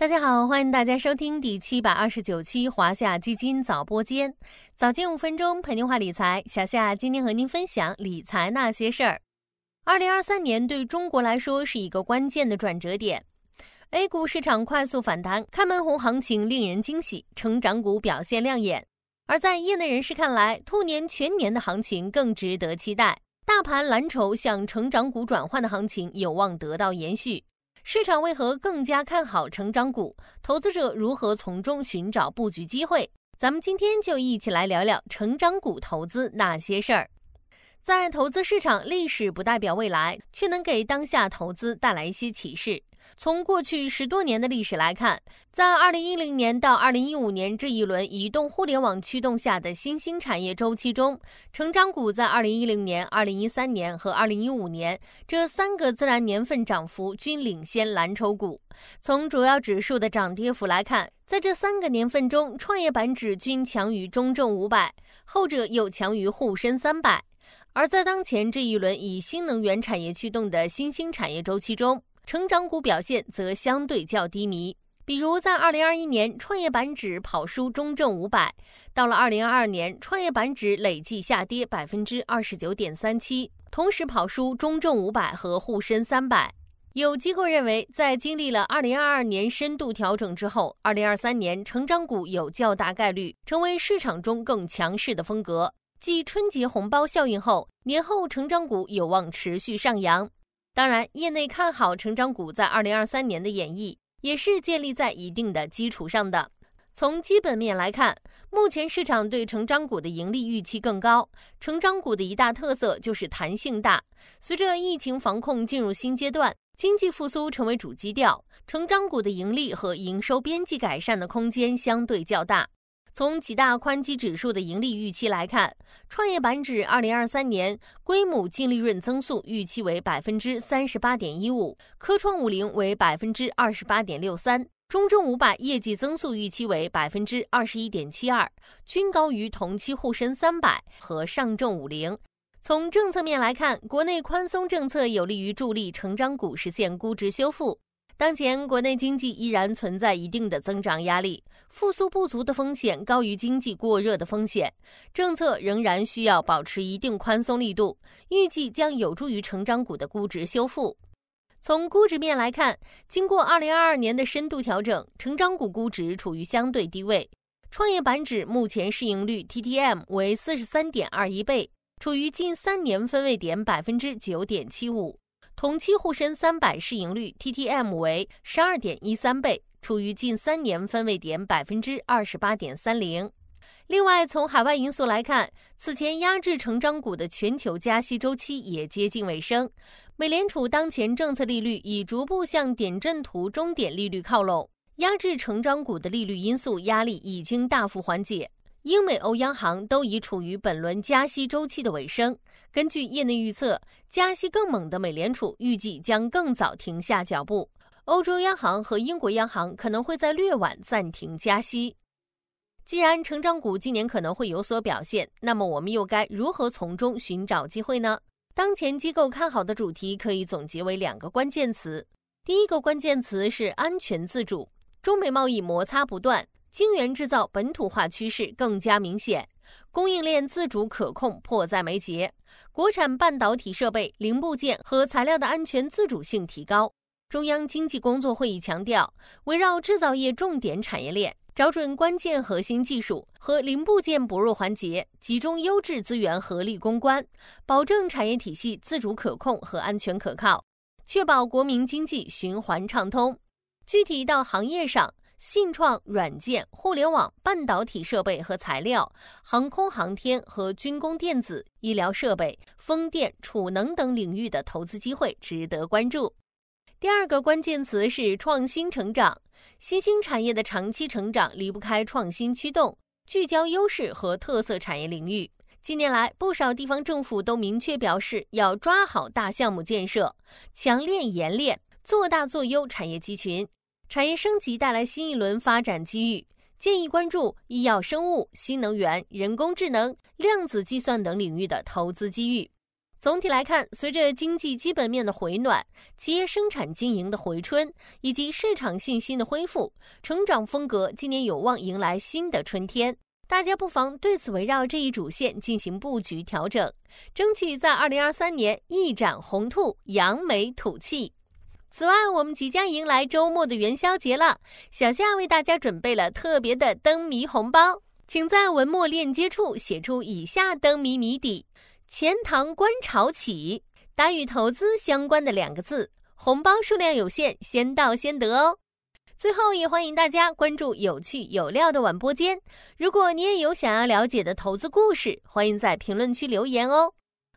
大家好，欢迎大家收听第七百二十九期华夏基金早播间，早间五分钟陪您话理财。小夏今天和您分享理财那些事儿。二零二三年对中国来说是一个关键的转折点，A 股市场快速反弹，开门红行情令人惊喜，成长股表现亮眼。而在业内人士看来，兔年全年的行情更值得期待，大盘蓝筹向成长股转换的行情有望得到延续。市场为何更加看好成长股？投资者如何从中寻找布局机会？咱们今天就一起来聊聊成长股投资那些事儿。在投资市场，历史不代表未来，却能给当下投资带来一些启示。从过去十多年的历史来看，在二零一零年到二零一五年这一轮移动互联网驱动下的新兴产业周期中，成长股在二零一零年、二零一三年和二零一五年这三个自然年份涨幅均领先蓝筹股。从主要指数的涨跌幅来看，在这三个年份中，创业板指均强于中证五百，后者又强于沪深三百。而在当前这一轮以新能源产业驱动的新兴产业周期中，成长股表现则相对较低迷，比如在二零二一年，创业板指跑输中证五百；到了二零二二年，创业板指累计下跌百分之二十九点三七，同时跑输中证五百和沪深三百。有机构认为，在经历了二零二二年深度调整之后，二零二三年成长股有较大概率成为市场中更强势的风格。继春节红包效应后，年后成长股有望持续上扬。当然，业内看好成长股在二零二三年的演绎，也是建立在一定的基础上的。从基本面来看，目前市场对成长股的盈利预期更高。成长股的一大特色就是弹性大。随着疫情防控进入新阶段，经济复苏成为主基调，成长股的盈利和营收边际改善的空间相对较大。从几大宽基指数的盈利预期来看，创业板指二零二三年规模净利润增速预期为百分之三十八点一五，科创五零为百分之二十八点六三，中证五百业绩增速预期为百分之二十一点七二，均高于同期沪深三百和上证五零。从政策面来看，国内宽松政策有利于助力成长股实现估值修复。当前国内经济依然存在一定的增长压力，复苏不足的风险高于经济过热的风险，政策仍然需要保持一定宽松力度，预计将有助于成长股的估值修复。从估值面来看，经过二零二二年的深度调整，成长股估值处于相对低位。创业板指目前市盈率 TTM 为四十三点二一倍，处于近三年分位点百分之九点七五。同期沪深三百市盈率 TTM 为十二点一三倍，处于近三年分位点百分之二十八点三零。另外，从海外因素来看，此前压制成长股的全球加息周期也接近尾声。美联储当前政策利率已逐步向点阵图终点利率靠拢，压制成长股的利率因素压力已经大幅缓解。英美欧央行都已处于本轮加息周期的尾声。根据业内预测，加息更猛的美联储预计将更早停下脚步。欧洲央行和英国央行可能会在略晚暂停加息。既然成长股今年可能会有所表现，那么我们又该如何从中寻找机会呢？当前机构看好的主题可以总结为两个关键词。第一个关键词是安全自主。中美贸易摩擦不断。晶圆制造本土化趋势更加明显，供应链自主可控迫在眉睫。国产半导体设备零部件和材料的安全自主性提高。中央经济工作会议强调，围绕制造业重点产业链，找准关键核心技术和零部件薄弱环节，集中优质资源合力攻关，保证产业体系自主可控和安全可靠，确保国民经济循环畅通。具体到行业上。信创、软件、互联网、半导体设备和材料、航空航天和军工电子、医疗设备、风电、储能等领域的投资机会值得关注。第二个关键词是创新成长，新兴产业的长期成长离不开创新驱动，聚焦优势和特色产业领域。近年来，不少地方政府都明确表示要抓好大项目建设，强链研链，做大做优产业集群。产业升级带来新一轮发展机遇，建议关注医药生物、新能源、人工智能、量子计算等领域的投资机遇。总体来看，随着经济基本面的回暖、企业生产经营的回春以及市场信心的恢复，成长风格今年有望迎来新的春天。大家不妨对此围绕这一主线进行布局调整，争取在二零二三年一展宏图，扬眉吐气。此外，我们即将迎来周末的元宵节了，小夏为大家准备了特别的灯谜红包，请在文末链接处写出以下灯谜谜底。钱塘观潮起，答与投资相关的两个字，红包数量有限，先到先得哦。最后也欢迎大家关注有趣有料的晚播间。如果你也有想要了解的投资故事，欢迎在评论区留言哦。